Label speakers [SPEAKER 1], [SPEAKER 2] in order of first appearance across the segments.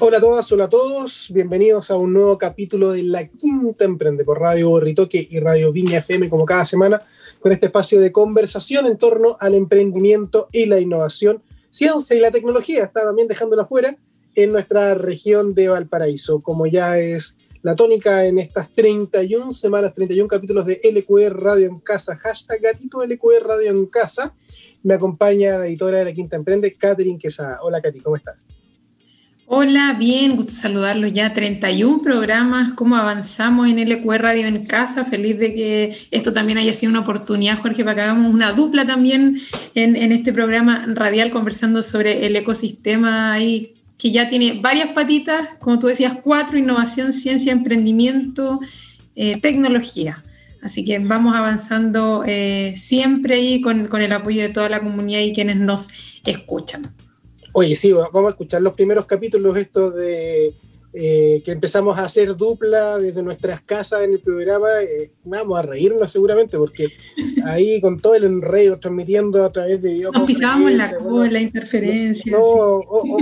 [SPEAKER 1] Hola a todas, hola a todos, bienvenidos a un nuevo capítulo de La Quinta Emprende por Radio Borritoque y Radio Viña FM como cada semana con este espacio de conversación en torno al emprendimiento y la innovación, ciencia y la tecnología, está también dejándola fuera en nuestra región de Valparaíso, como ya es la tónica en estas 31 semanas, 31 capítulos de LQR Radio en Casa, hashtag gatito LQR Radio en Casa. Me acompaña la editora de La Quinta Emprende, Catherine Quesada. Hola, Katy, ¿cómo estás?
[SPEAKER 2] Hola, bien, gusto saludarlos ya. 31 programas, cómo avanzamos en LQR Radio en casa. Feliz de que esto también haya sido una oportunidad, Jorge, para que hagamos una dupla también en, este programa radial conversando sobre el ecosistema ahí que ya tiene varias patitas, como tú decías, cuatro, innovación, ciencia, emprendimiento, eh, tecnología. Así que vamos avanzando eh, siempre con, con el apoyo de toda la comunidad y quienes nos escuchan.
[SPEAKER 1] Oye, sí, vamos a escuchar los primeros capítulos estos de eh, que empezamos a hacer dupla desde nuestras casas en el programa. Eh, vamos a reírnos seguramente porque ahí con todo el enredo transmitiendo a través de
[SPEAKER 2] Nos pisábamos la cola, la interferencia.
[SPEAKER 1] No,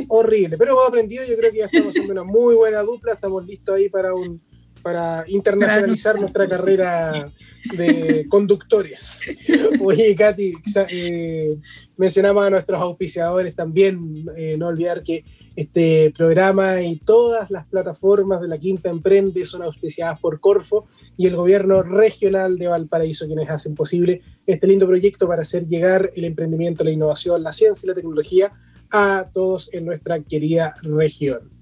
[SPEAKER 1] horrible, pero hemos aprendido, yo creo que ya estamos haciendo una muy buena dupla, estamos listos ahí para un para internacionalizar nuestra carrera de conductores. Oye, Katy, eh, mencionamos a nuestros auspiciadores también, eh, no olvidar que este programa y todas las plataformas de la Quinta Emprende son auspiciadas por Corfo y el gobierno regional de Valparaíso, quienes hacen posible este lindo proyecto para hacer llegar el emprendimiento, la innovación, la ciencia y la tecnología a todos en nuestra querida región.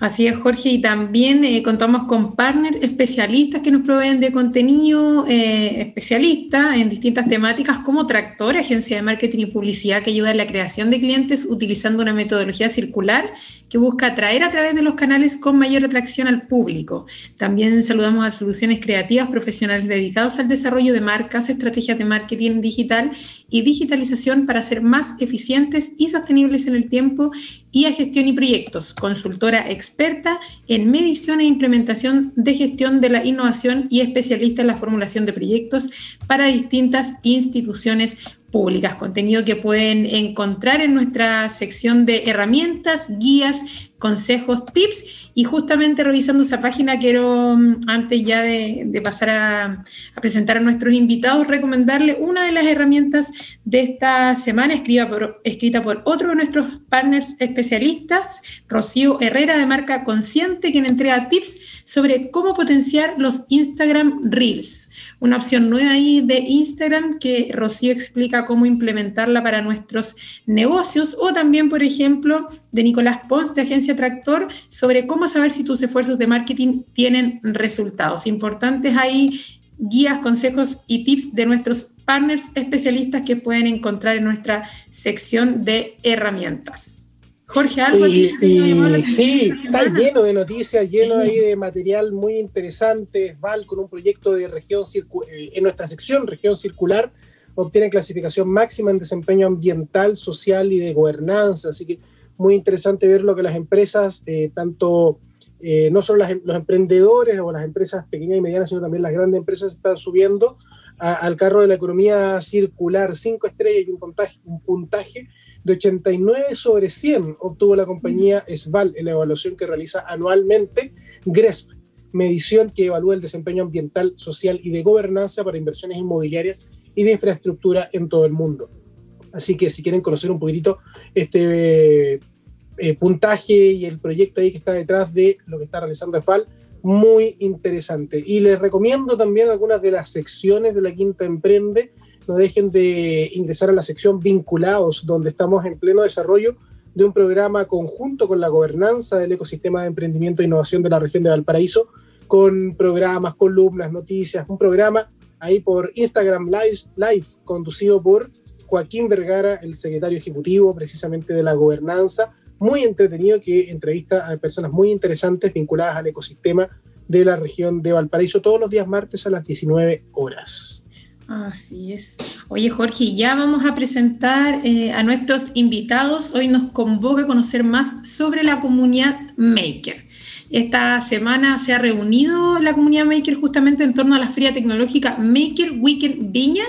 [SPEAKER 2] Así es, Jorge, y también eh, contamos con partners especialistas que nos proveen de contenido eh, especialista en distintas temáticas como Tractor, agencia de marketing y publicidad que ayuda en la creación de clientes utilizando una metodología circular que busca atraer a través de los canales con mayor atracción al público. También saludamos a soluciones creativas profesionales dedicados al desarrollo de marcas, estrategias de marketing digital y digitalización para ser más eficientes y sostenibles en el tiempo y a gestión y proyectos, consultora experta en medición e implementación de gestión de la innovación y especialista en la formulación de proyectos para distintas instituciones públicas, contenido que pueden encontrar en nuestra sección de herramientas, guías, consejos, tips y justamente revisando esa página quiero, mm, antes ya de, pasar a, presentar a nuestros invitados, recomendarle una de las herramientas de esta semana, escrita por, escrita por otro de nuestros partners especialistas, Rocío Herrera de Marca Consciente, quien entrega tips sobre cómo potenciar los Instagram Reels una opción nueva ahí de Instagram que Rocío explica cómo implementarla para nuestros negocios o también, por ejemplo, de Nicolás Pons de Agencia Tractor sobre cómo saber si tus esfuerzos de marketing tienen resultados. Importantes ahí guías, consejos y tips de nuestros partners especialistas que pueden encontrar en nuestra sección de herramientas. Jorge, algo
[SPEAKER 1] y, Sí, está lleno de noticias, lleno ahí de material muy interesante. Val con un proyecto de región eh, en nuestra sección, región circular, obtiene clasificación máxima en desempeño ambiental, social y de gobernanza. Así que muy interesante ver lo que las empresas, eh, tanto eh, no solo los emprendedores o las empresas pequeñas y medianas, sino también las grandes empresas están subiendo al carro de la economía circular. Cinco estrellas y un puntaje, un puntaje de 89 sobre 100 obtuvo la compañía SVAL en la evaluación que realiza anualmente GRESP, medición que evalúa el desempeño ambiental, social y de gobernanza para inversiones inmobiliarias y de infraestructura en todo el mundo. Así que si quieren conocer un poquitito este eh, puntaje y el proyecto ahí que está detrás de lo que está realizando SVAL, muy interesante. Y les recomiendo también algunas de las secciones de la Quinta Emprende no dejen de ingresar a la sección vinculados, donde estamos en pleno desarrollo de un programa conjunto con la gobernanza del ecosistema de emprendimiento e innovación de la región de Valparaíso, con programas, columnas, noticias, un programa ahí por Instagram Live, Live conducido por Joaquín Vergara, el secretario ejecutivo precisamente de la gobernanza,
[SPEAKER 3] muy entretenido que entrevista a personas muy interesantes vinculadas al ecosistema de la región de Valparaíso todos los días martes a las 19 horas.
[SPEAKER 2] Así es. Oye, Jorge, ya vamos a presentar eh, a nuestros invitados. Hoy nos convoca a conocer más sobre la comunidad Maker. Esta semana se ha reunido la comunidad Maker justamente en torno a la feria tecnológica Maker Weekend Viña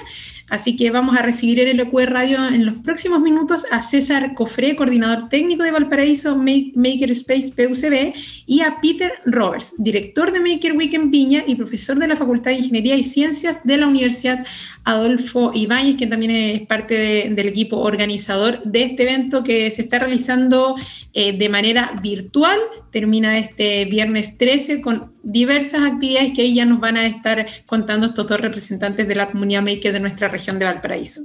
[SPEAKER 2] Así que vamos a recibir en el EQR Radio en los próximos minutos a César Cofré, coordinador técnico de Valparaíso Makerspace PUCB, y a Peter Roberts, director de Maker Week en Viña y profesor de la Facultad de Ingeniería y Ciencias de la Universidad Adolfo Ibáñez, que también es parte del equipo organizador de este evento que se está realizando eh, de manera virtual. Termina este viernes 13 con diversas actividades que ahí ya nos van a estar contando estos dos representantes de la comunidad maker de nuestra región de Valparaíso.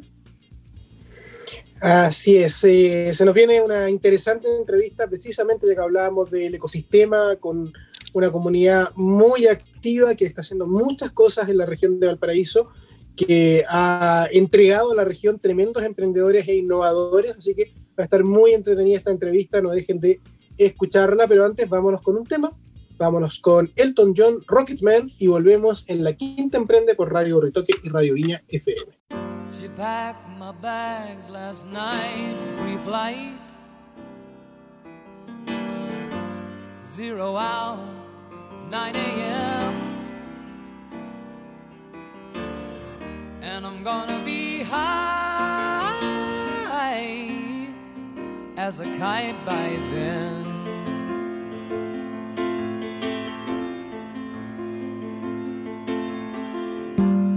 [SPEAKER 3] Así es, se nos viene una interesante entrevista precisamente ya que hablábamos del ecosistema con una comunidad muy activa que está haciendo muchas cosas en la región de Valparaíso, que ha entregado a la región tremendos emprendedores e innovadores, así que va a estar muy entretenida esta entrevista, no dejen de escucharla, pero antes vámonos con un tema Vámonos con Elton John, Rocketman y volvemos en la quinta emprende por Radio Ritoque y Radio Viña FM. She packed my bags last night, pre-flight. Zero hour, 9 a.m. And I'm gonna be high as a kite by then.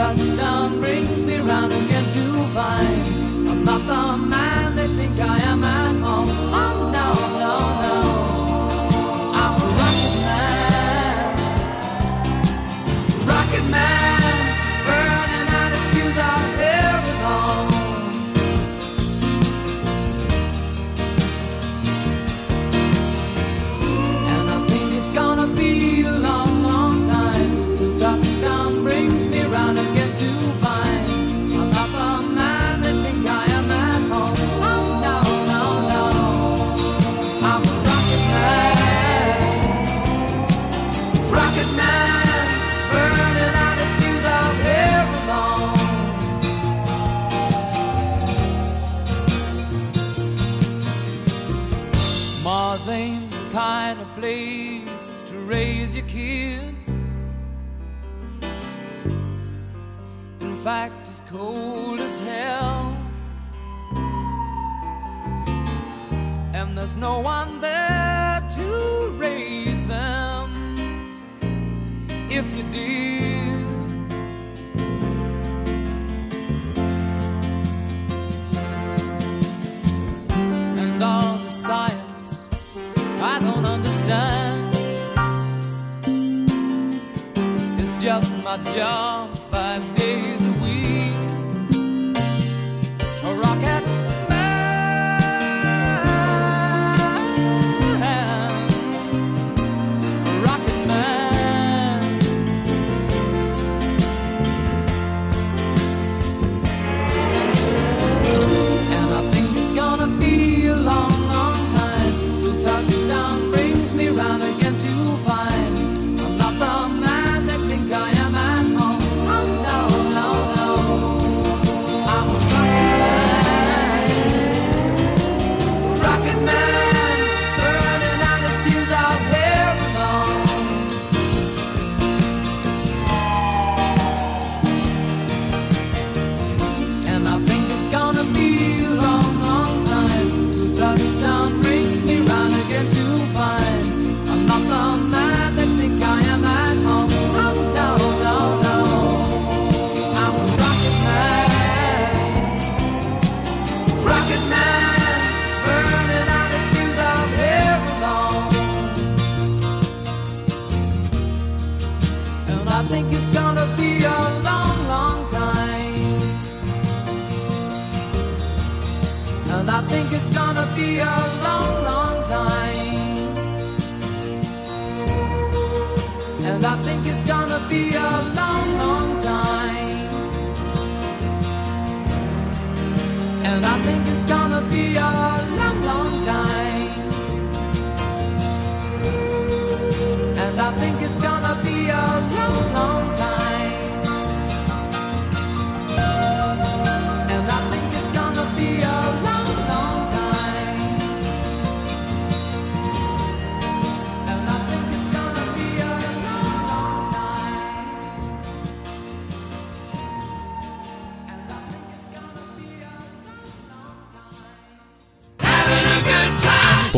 [SPEAKER 3] touchdown brings me round again to find I'm not the man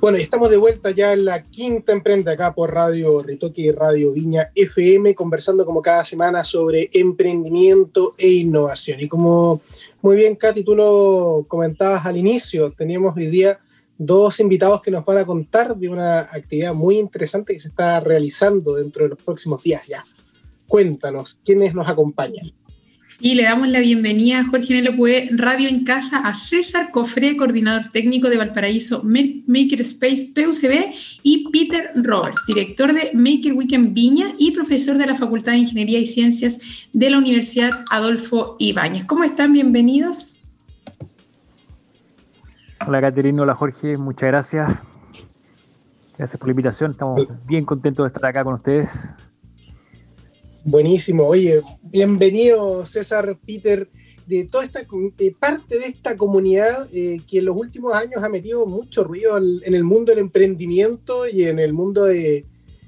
[SPEAKER 1] Bueno, estamos de vuelta ya en la quinta emprende acá por Radio Ritoque y Radio Viña FM, conversando como cada semana sobre emprendimiento e innovación. Y como muy bien, Katy, tú lo comentabas al inicio, teníamos hoy día dos invitados que nos van a contar de una actividad muy interesante que se está realizando dentro de los próximos días ya. Cuéntanos, ¿quiénes nos acompañan?
[SPEAKER 2] Y le damos la bienvenida a Jorge NLQE Radio en Casa a César Cofré, coordinador técnico de Valparaíso Makerspace PUCB, y Peter Roberts, director de Maker Weekend Viña y profesor de la Facultad de Ingeniería y Ciencias de la Universidad Adolfo Ibáñez. ¿Cómo están? Bienvenidos.
[SPEAKER 4] Hola Caterina, hola Jorge, muchas gracias. Gracias por la invitación, estamos bien contentos de estar acá con ustedes.
[SPEAKER 1] Buenísimo. Oye, bienvenido César Peter de toda esta parte de esta comunidad eh, que en los últimos años ha metido mucho ruido en el mundo del emprendimiento y en el mundo del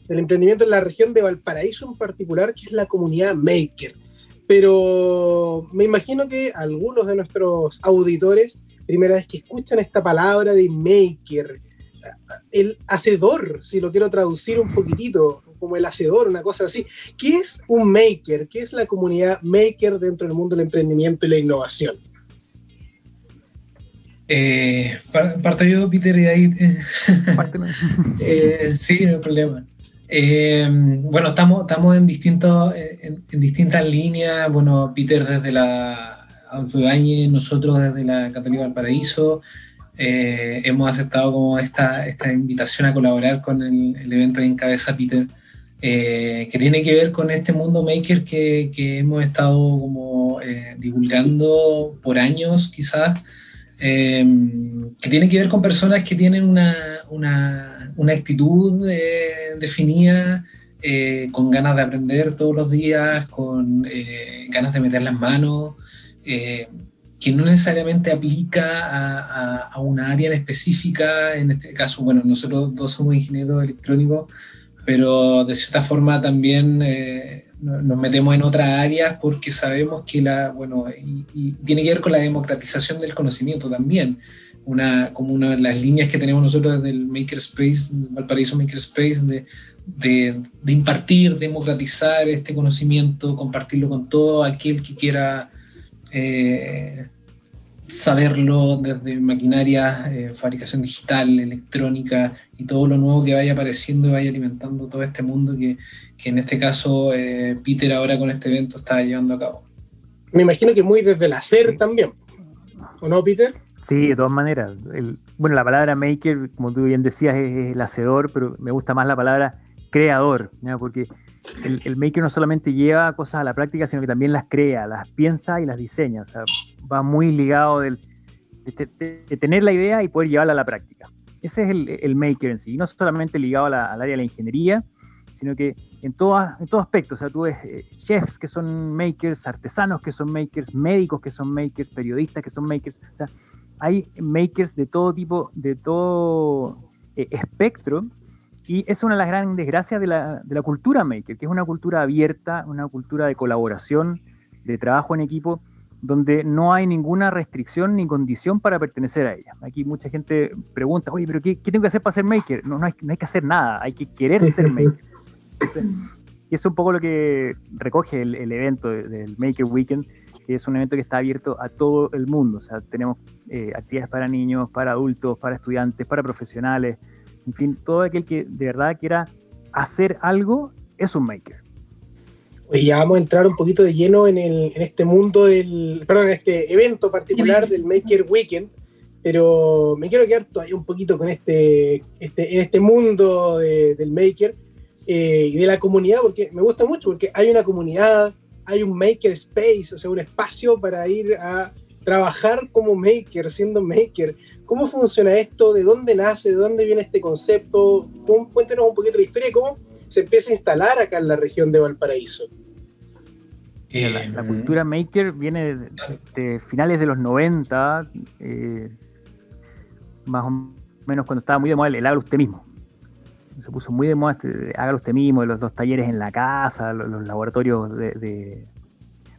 [SPEAKER 1] emprendimiento en la región de Valparaíso en particular, que es la comunidad Maker. Pero me imagino que algunos de nuestros auditores, primera vez que escuchan esta palabra de Maker, el hacedor, si lo quiero traducir un poquitito, como el hacedor, una cosa así. ¿Qué es un maker? ¿Qué es la comunidad maker dentro del mundo del emprendimiento y la innovación?
[SPEAKER 5] Eh, parto yo, Peter, y ahí. eh, sí, no hay problema. Eh, bueno, estamos, estamos en, distintos, en, distintas líneas. Bueno, Peter desde la Adolfo nosotros desde la Católica del Paraíso. Eh, hemos aceptado como esta, esta invitación a colaborar con el, el evento que encabeza Peter eh, que tiene que ver con este mundo maker que, que hemos estado como eh, divulgando por años quizás, eh, que tiene que ver con personas que tienen una, una, una actitud definida, con ganas de aprender todos los días, con ganas de meter las manos, que no necesariamente aplica a, a, a una área en específica, en este caso, bueno, nosotros dos somos ingenieros electrónicos, pero de cierta forma también eh, nos metemos en otras áreas porque sabemos que la, bueno, y, tiene que ver con la democratización del conocimiento también, una, como una de las líneas que tenemos nosotros del Makerspace, Valparaíso Makerspace, de, de, de impartir, democratizar este conocimiento, compartirlo con todo aquel que quiera eh, saberlo desde maquinaria, eh, fabricación digital, electrónica y todo lo nuevo que vaya apareciendo y vaya alimentando todo este mundo que, que en este caso eh, Peter ahora con este evento está llevando a cabo.
[SPEAKER 1] Me imagino que muy desde el hacer también, ¿o no, Peter?
[SPEAKER 4] Sí, de todas maneras. bueno, la palabra maker, como tú bien decías, es, el hacedor, pero me gusta más la palabra creador, porque el, el, maker no solamente lleva cosas a la práctica, sino que también las crea, las piensa y las diseña. O sea, va muy ligado del, de, tener la idea y poder llevarla a la práctica. Ese es el, el maker en sí, no solamente ligado al área de la ingeniería, sino que en, todas, en todo aspecto. O sea, tú ves eh, chefs que son makers, artesanos que son makers, médicos que son makers, periodistas que son makers. O sea, hay makers de todo tipo, de todo eh, espectro. Y es una de las grandes gracias de la, de la cultura maker, que es una cultura abierta, una cultura de colaboración, de trabajo en equipo, donde no hay ninguna restricción ni condición para pertenecer a ella. Aquí mucha gente pregunta, oye, pero ¿qué, tengo que hacer para ser maker? No, no, hay, no hay que hacer nada, hay que querer ser maker. y es un poco lo que recoge el, evento del Maker Weekend, que es un evento que está abierto a todo el mundo. O sea, tenemos eh, actividades para niños, para adultos, para estudiantes, para profesionales, en fin, todo aquel que de verdad quiera hacer algo es un maker.
[SPEAKER 1] Oye, ya vamos a entrar un poquito de lleno en, el, en este mundo del, perdón, en este evento particular del Maker Weekend, pero me quiero quedar todavía un poquito con este, este, en este mundo de- del Maker eh, y de la comunidad, porque me gusta mucho, porque hay una comunidad, hay un Maker Space, o sea, un espacio para ir a trabajar como Maker, siendo Maker. ¿Cómo funciona esto? ¿De dónde nace? ¿De dónde viene este concepto? ¿Cómo- Cuéntenos un poquito la historia y cómo se empieza a instalar acá en la región de Valparaíso.
[SPEAKER 4] La,
[SPEAKER 5] Eh,
[SPEAKER 4] la cultura maker viene de, de finales de los 90, eh, más o menos cuando estaba muy de moda el, el hágalo usted mismo. Se puso muy de moda este, hágalo usted mismo, los, los talleres en la casa, los, los laboratorios de, de,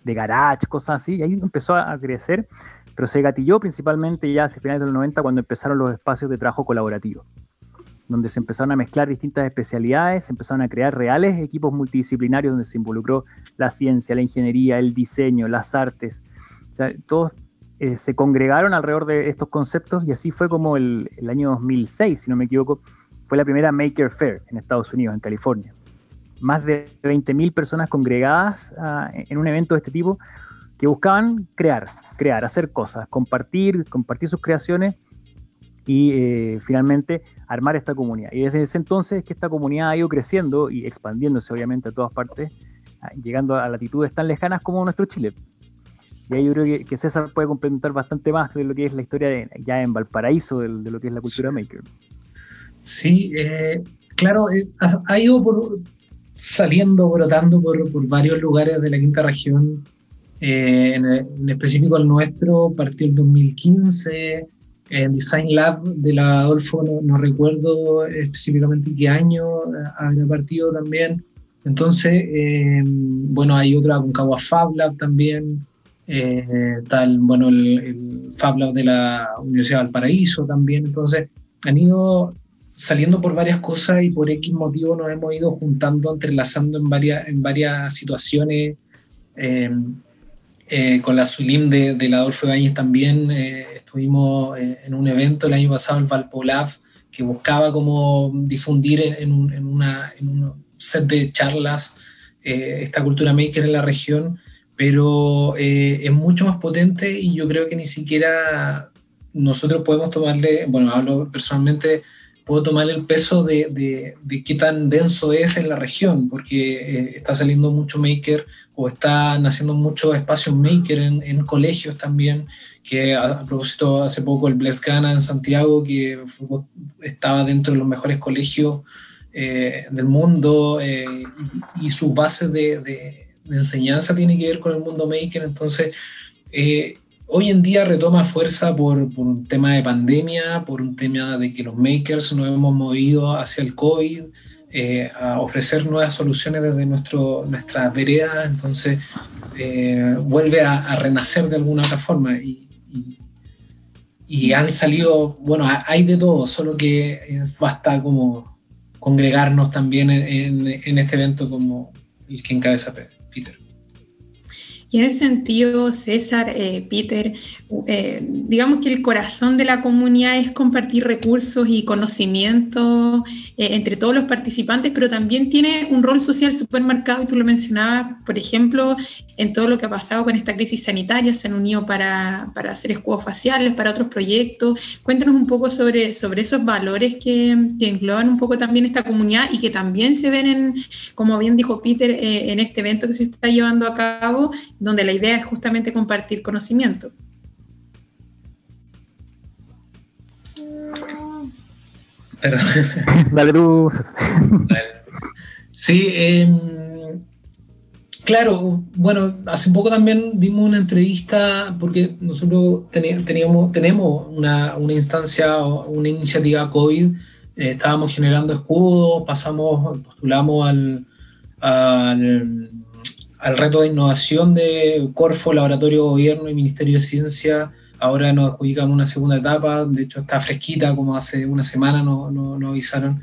[SPEAKER 4] de garage, cosas así, y ahí empezó a, crecer, pero se gatilló principalmente ya hacia finales de los 90 cuando empezaron los espacios de trabajo colaborativo donde se empezaron a mezclar distintas especialidades, se empezaron a crear reales equipos multidisciplinarios donde se involucró la ciencia, la ingeniería, el diseño, las artes. O sea, todos eh, se congregaron alrededor de estos conceptos y así fue como el, el año 2006, si no me equivoco, fue la primera Maker Fair en Estados Unidos, en California. Más de 20.000 personas congregadas ah, en un evento de este tipo que buscaban crear, crear, hacer cosas, compartir, compartir sus creaciones y eh, finalmente armar esta comunidad. Y desde ese entonces es que esta comunidad ha ido creciendo y expandiéndose obviamente a todas partes, ah, llegando a latitudes tan lejanas como nuestro Chile. Y ahí yo creo que, que César puede complementar bastante más de lo que es la historia de, ya en Valparaíso, de, de lo que es la cultura maker.
[SPEAKER 5] Sí, eh, claro, eh, ha, ha ido por, saliendo, brotando por, por varios lugares de la quinta región. Eh, en, en, específico el nuestro partió en 2015, en Design Lab de la Adolfo, no, no recuerdo específicamente qué año había partido también. Entonces, eh, bueno, hay otra Concagua Fab Lab también, eh, tal, bueno, el, el, Fab Lab de la Universidad de Valparaíso también. Entonces, han ido saliendo por varias cosas y por X motivo nos hemos ido juntando, entrelazando en varias, en varias situaciones. Eh, eh, con la Sulim de, de la Adolfo Ibáñez también eh, estuvimos eh, en un evento el año pasado, el Valpolab, que buscaba como difundir en, un, una, en un set de charlas esta cultura maker en la región, pero es mucho más potente y yo creo que ni siquiera nosotros podemos tomarle, bueno, hablo personalmente, puedo tomar el peso de, de, de, qué tan denso es en la región, porque eh, está saliendo mucho maker o están haciendo muchos espacios maker en, en, colegios también, que a, a, propósito hace poco el Bless Gana en Santiago, que fue, estaba dentro de los mejores colegios eh, del mundo eh, y, y, sus bases de, de, de, enseñanza tiene que ver con el mundo maker, entonces eh, hoy en día retoma fuerza por, un tema de pandemia, por un tema de que los makers nos hemos movido hacia el COVID, eh, a ofrecer nuevas soluciones desde nuestro, nuestras veredas, entonces eh, vuelve a, renacer de alguna otra forma. Y, han salido, bueno, hay de todo, solo que eh, basta como congregarnos también en, en, este evento como el que encabeza Peter.
[SPEAKER 2] Y en ese sentido, César, eh, Peter, eh, digamos que el corazón de la comunidad es compartir recursos y conocimientos eh, entre todos los participantes, pero también tiene un rol social súper marcado, y tú lo mencionabas, por ejemplo, en todo lo que ha pasado con esta crisis sanitaria, se han unido para, para hacer escudos faciales, para otros proyectos. Cuéntanos un poco sobre, sobre esos valores que, que engloban un poco también esta comunidad y que también se ven, en, como bien dijo Peter, en este evento que se está llevando a cabo donde la idea es justamente compartir conocimiento.
[SPEAKER 4] Dale tú.
[SPEAKER 5] Sí, eh, claro, bueno, hace poco también dimos una entrevista porque nosotros teníamos, tenemos una, una instancia, una iniciativa COVID, eh, estábamos generando escudos, pasamos, postulamos al, al al reto de innovación de Corfo, Laboratorio Gobierno y Ministerio de Ciencia. Ahora nos adjudicamos una segunda etapa, de hecho está fresquita, como hace una semana nos no, no avisaron,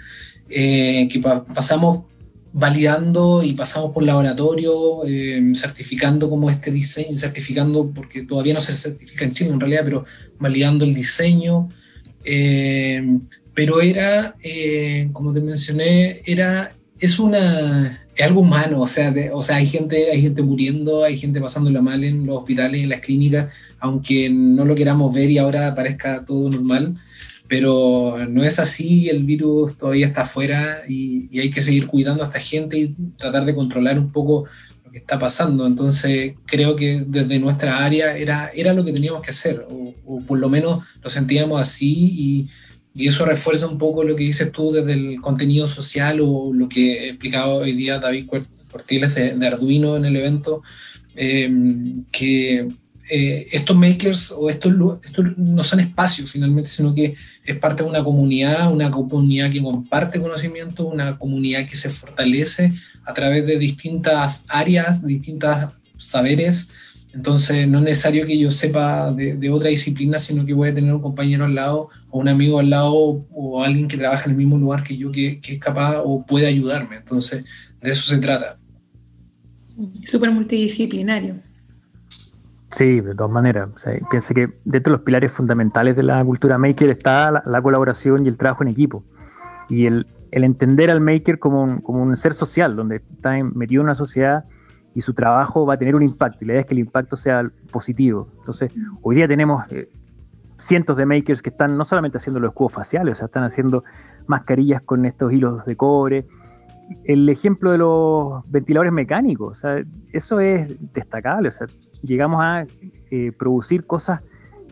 [SPEAKER 5] eh, que pa pasamos validando y pasamos por laboratorio, eh, certificando como este diseño, certificando, porque todavía no se certifica en Chile en realidad, pero validando el diseño. Eh, pero era, eh, como te mencioné, era, es una, es algo humano, o sea, o sea hay, gente, hay gente muriendo, hay gente pasándola mal en los hospitales, en las clínicas, aunque no lo queramos ver y ahora parezca todo normal pero no es así, el virus todavía está afuera y, hay que seguir cuidando a esta gente y tratar de controlar un poco lo que está pasando. Entonces creo que desde nuestra área era, era lo que teníamos que hacer, o, por lo menos lo sentíamos así y, y, eso refuerza un poco lo que dices tú desde el contenido social o lo que he explicado hoy día David Cortiles de, Arduino en el evento, eh, que eh, estos makers o estos, estos, no son espacios finalmente, sino que es parte de una comunidad, una comunidad que comparte conocimiento, una comunidad que se fortalece a través de distintas áreas, distintas saberes. Entonces no es necesario que yo sepa de, otra disciplina, sino que voy a tener un compañero al lado o un amigo al lado o, alguien que trabaja en el mismo lugar que yo que, que es capaz o puede ayudarme. Entonces de eso se trata.
[SPEAKER 2] Súper multidisciplinario.
[SPEAKER 4] Sí, de todas maneras. O piense que dentro de los pilares fundamentales de la cultura maker está la, colaboración y el trabajo en equipo. Y el, entender al maker como un, ser social, donde está metido en una sociedad y su trabajo va a tener un impacto. Y la idea es que el impacto sea positivo. Entonces, hoy día tenemos eh, cientos de makers que están no solamente haciendo los escudos faciales, o sea, están haciendo mascarillas con estos hilos de cobre. El ejemplo de los ventiladores mecánicos, o sea, eso es destacable. O sea, llegamos a eh, producir cosas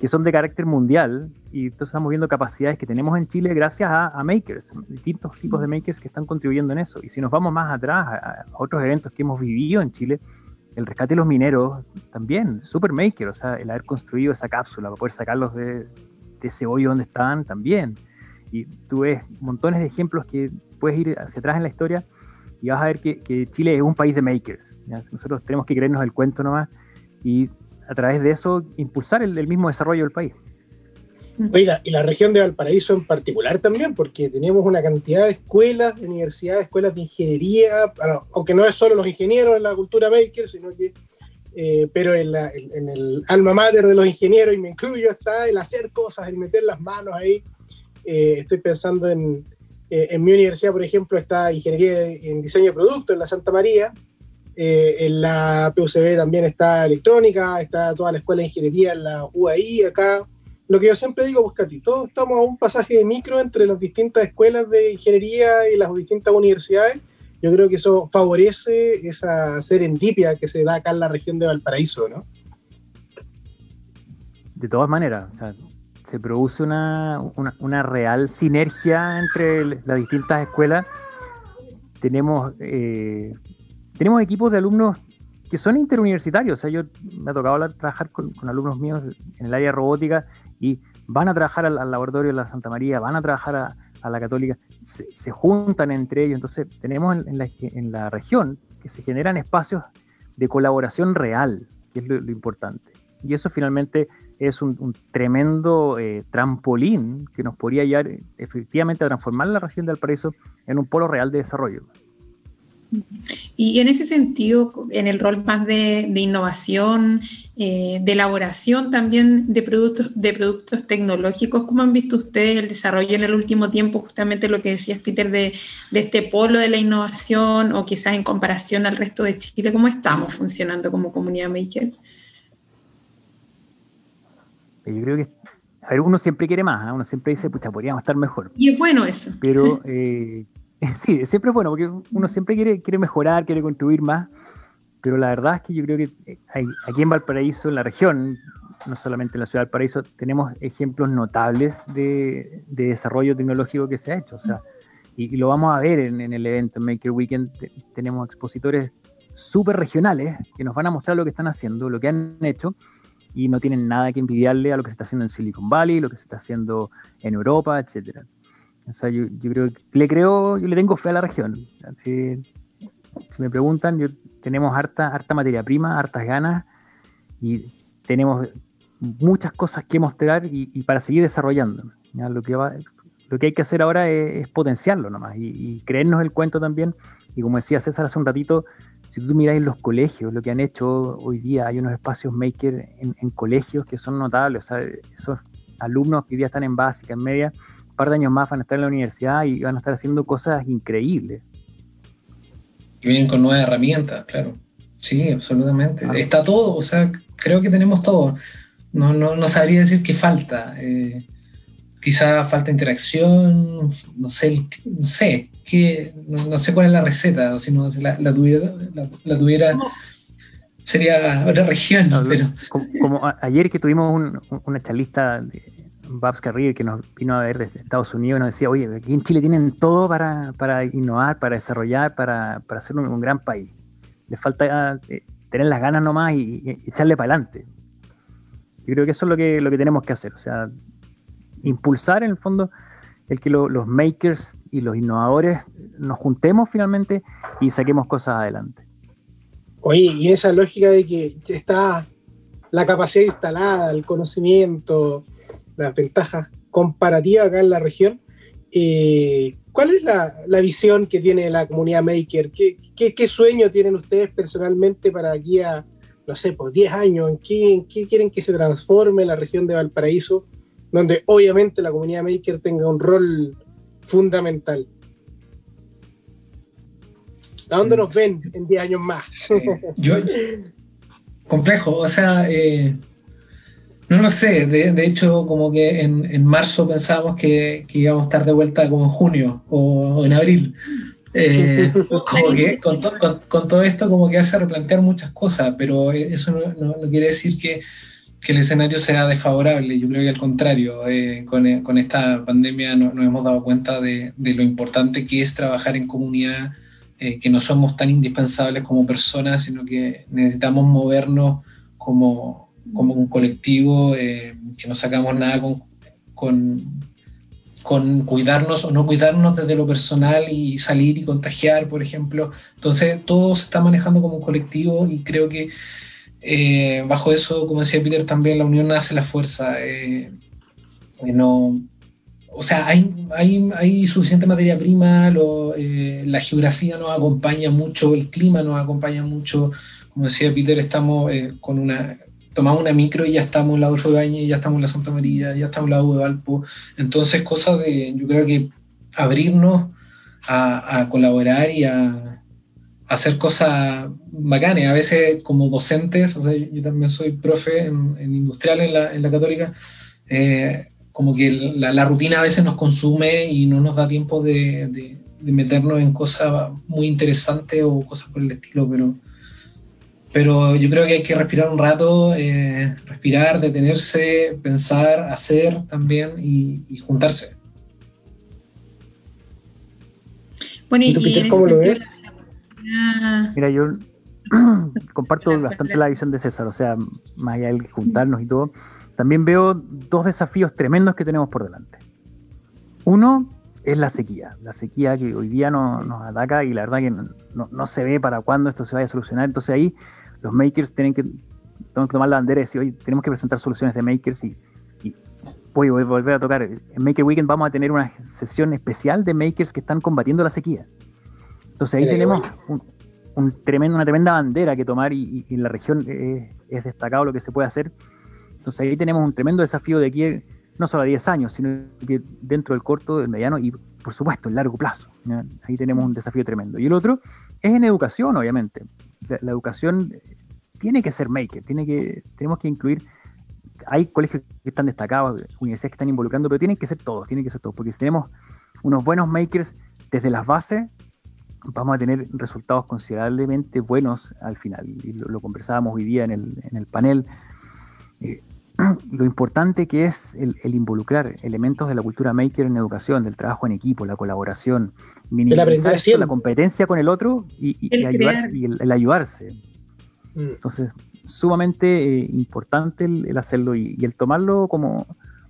[SPEAKER 4] que son de carácter mundial y entonces estamos viendo capacidades que tenemos en Chile gracias a, makers, distintos tipos de makers que están contribuyendo en eso. Y si nos vamos más atrás a, otros eventos que hemos vivido en Chile, el rescate de los mineros también, super maker, o sea, el haber construido esa cápsula para poder sacarlos de, ese hoyo donde estaban también. Y tú ves montones de ejemplos que puedes ir hacia atrás en la historia y vas a ver que, Chile es un país de makers. Nosotros tenemos que creernos el cuento nomás y a través de eso impulsar el, mismo desarrollo del país.
[SPEAKER 1] Oiga, y la región de Valparaíso en particular también, porque tenemos una cantidad de escuelas, de universidades, escuelas de ingeniería, aunque no es solo los ingenieros en la cultura maker, sino que, eh, pero en, el alma mater de los ingenieros, y me incluyo, está el hacer cosas, el meter las manos ahí. Eh, estoy pensando en, eh, en mi universidad, por ejemplo, está ingeniería en diseño de producto en la Santa María, en la PUCB también está electrónica, está toda la escuela de ingeniería en la UAI acá. Lo que yo siempre digo, pues Katy, todos estamos a un pasaje de micro entre las distintas escuelas de ingeniería y las distintas universidades. Yo creo que eso favorece esa serendipia que se da acá en la región de Valparaíso, ¿no?
[SPEAKER 4] De todas maneras, se produce una, una, real sinergia entre las distintas escuelas. Tenemos eh, tenemos equipos de alumnos que son interuniversitarios. O sea, yo me ha tocado trabajar con, alumnos míos en el área robótica y van a trabajar al, laboratorio de la Santa María, van a trabajar a, la Católica, se, juntan entre ellos. Entonces, tenemos en, la, región que se generan espacios de colaboración real, que es lo, importante. Y eso finalmente es un, tremendo eh, trampolín que nos podría llevar efectivamente a transformar la región del Paraíso en un polo real de desarrollo.
[SPEAKER 2] Y en ese sentido, en el rol más de, innovación, eh, de elaboración también de productos, de productos tecnológicos, ¿cómo han visto ustedes el desarrollo en el último tiempo, justamente lo que decías, Peter, de, este polo de la innovación o quizás en comparación al resto de Chile? ¿Cómo estamos funcionando como comunidad maker?
[SPEAKER 4] Yo creo que a ver, uno siempre quiere más, ¿eh? uno siempre dice, pucha, podríamos estar mejor.
[SPEAKER 2] Y es bueno eso.
[SPEAKER 4] Pero eh, Sí, siempre es bueno, porque uno siempre quiere, quiere mejorar, quiere contribuir más, pero la verdad es que yo creo que eh, aquí en Valparaíso, en la región, no solamente en la ciudad de Valparaíso, tenemos ejemplos notables de, desarrollo tecnológico que se ha hecho. O sea, y, lo vamos a ver en, el evento, en Maker Weekend, tenemos expositores súper regionales que nos van a mostrar lo que están haciendo, lo que han hecho, y no tienen nada que envidiarle a lo que se está haciendo en Silicon Valley, lo que se está haciendo en Europa, etcétera. O sea, yo, creo que le creo, yo le tengo fe a la región. Si, si me preguntan, yo, tenemos harta, harta materia prima, hartas ganas y tenemos muchas cosas que mostrar y, para seguir desarrollando. Lo, que va, lo que hay que hacer ahora es, potenciarlo nomás y, creernos el cuento también. Y como decía César hace un ratito, si tú miras en los colegios, lo que han hecho hoy día, hay unos espacios maker en, colegios que son notables. esos alumnos que hoy día están en básica, en media, par de años más van a estar en la universidad y van a estar haciendo cosas increíbles.
[SPEAKER 5] Y vienen con nuevas herramientas, claro. Sí, absolutamente. Está todo, o sea, creo que tenemos todo. No, no, no sabría decir qué falta. Eh, quizá falta interacción, no sé, no sé, que, no, sé cuál es la receta, o si no la, la tuviera, la, tuviera sería otra región. pero...
[SPEAKER 4] como, ayer que tuvimos una charlista de Babs Carrier que nos vino a ver desde Estados Unidos nos decía, oye, aquí en Chile tienen todo para, para innovar, para desarrollar, para, para ser un, gran país. Les falta eh, tener las ganas nomás y, y echarle para adelante. Yo creo que eso es lo que, lo que tenemos que hacer. O sea, impulsar en el fondo el que los makers y los innovadores nos juntemos finalmente y saquemos cosas adelante.
[SPEAKER 1] Oye, y esa lógica de que está la capacidad instalada, el conocimiento, las ventajas comparativas acá en la región, eh, ¿cuál es la, visión que tiene la comunidad maker? ¿Qué, qué, sueño tienen ustedes personalmente para aquí a, no sé, por 10 años? ¿En qué, ¿En qué quieren que se transforme la región de Valparaíso? donde obviamente la comunidad maker tenga un rol fundamental. ¿A dónde mm. nos ven en 10 años más?
[SPEAKER 5] yo, complejo, o sea, eh, no lo sé, de, hecho como que en, marzo pensábamos que, íbamos a estar de vuelta como en junio o, en abril. Eh, como que con, todo esto como que hace replantear muchas cosas, pero eso no quiere decir que que el escenario sea desfavorable. Yo creo que al contrario, eh, con, eh, con, esta pandemia no, nos hemos dado cuenta de, de, lo importante que es trabajar en comunidad, eh, que no somos tan indispensables como personas, sino que necesitamos movernos como, como un colectivo, que no sacamos nada con, con, cuidarnos o no cuidarnos desde lo personal y salir y contagiar, por ejemplo. Entonces, todo se está manejando como un colectivo y creo que eh, bajo eso, como decía Peter, también la unión hace la fuerza. Eh, o sea, hay, hay, hay, suficiente materia prima, eh, la geografía nos acompaña mucho, el clima nos acompaña mucho. Como decía Peter, estamos con una, tomamos una micro y ya estamos en la Adolfo Bañez, ya estamos en la Santa María, ya estamos en la U Valpo. Entonces, cosas de, yo creo que abrirnos a colaborar y a, hacer cosas bacanes. A veces como docentes, o sea, yo también soy profe en, industrial en la, en la católica, eh, como que la, rutina a veces nos consume y no nos da tiempo de, de, meternos en cosas muy interesantes o cosas por el estilo, pero, pero yo creo que hay que respirar un rato, eh, respirar, detenerse, pensar, hacer también y, juntarse.
[SPEAKER 2] Bueno, y, y ¿cómo lo ves?
[SPEAKER 4] Ah. Mira, yo comparto bastante la visión de César, o sea, más allá de juntarnos y todo, también veo dos desafíos tremendos que tenemos por delante. Uno es la sequía, la sequía que hoy día nos ataca y la verdad que no, se ve para cuándo esto se vaya a solucionar. Entonces ahí los makers tienen que, tomar la bandera y decir, oye, tenemos que presentar soluciones de makers y, voy a volver a tocar. En Maker Weekend vamos a tener una sesión especial de makers que están combatiendo la sequía. Entonces ahí tenemos un, tremendo, una tremenda bandera que tomar y, en la región es, destacado lo que se puede hacer. Entonces ahí tenemos un tremendo desafío de aquí, no solo a 10 años, sino que dentro del corto, del mediano y por supuesto el largo plazo. Ahí tenemos un desafío tremendo. Y el otro es en educación, obviamente. La, educación tiene que ser maker, tiene que, tenemos que incluir hay colegios que están destacados, universidades que están involucrando, pero tienen que ser todos, tienen que ser todos, porque si tenemos unos buenos makers desde las bases, vamos a tener resultados considerablemente buenos al final. Y lo, conversábamos hoy día en el, panel. Eh, lo importante que es el, involucrar elementos de la cultura maker en educación, del trabajo en equipo, la colaboración, minimizar la competencia con el otro y, el, ayudarse, mm. Entonces, sumamente eh, importante el, hacerlo y, el tomarlo como,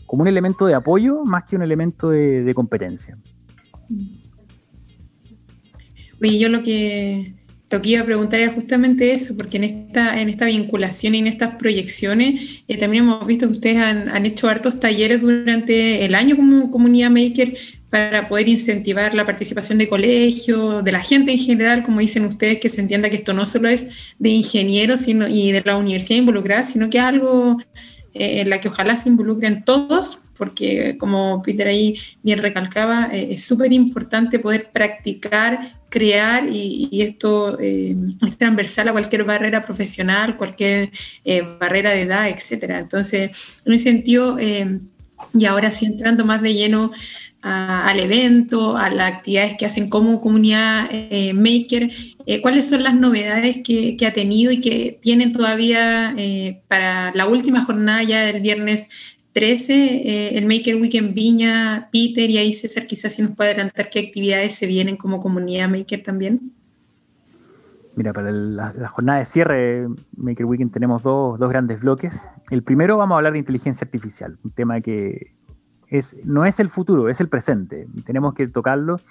[SPEAKER 4] como un elemento de apoyo más que un elemento de, de competencia.
[SPEAKER 2] Oye, yo lo que lo que iba a preguntar era justamente eso, porque en esta, en esta vinculación y en estas proyecciones eh, también hemos visto que ustedes han, han, hecho hartos talleres durante el año como comunidad maker para poder incentivar la participación de colegios, de la gente en general, como dicen ustedes, que se entienda que esto no solo es de ingenieros sino, y de la universidad involucrada, sino que es algo eh, en la que ojalá se involucren todos, porque como Peter ahí bien recalcaba, eh, es súper importante poder practicar crear y, esto eh, es transversal a cualquier barrera profesional, cualquier eh, barrera de edad, etcétera. Entonces, en ese sentido, eh, y ahora sí entrando más de lleno al evento, a las actividades que hacen como comunidad maker, ¿cuáles son las novedades que, que, ha tenido y que tienen todavía para la última jornada ya del viernes 13, eh, el Maker Weekend Viña, Peter y ahí César quizás si nos puede adelantar qué actividades se vienen como comunidad Maker también.
[SPEAKER 4] Mira, para la, jornada de cierre Maker Weekend tenemos dos, dos, grandes bloques. El primero vamos a hablar de inteligencia artificial, un tema que es, no es el futuro, es el presente y tenemos que tocarlo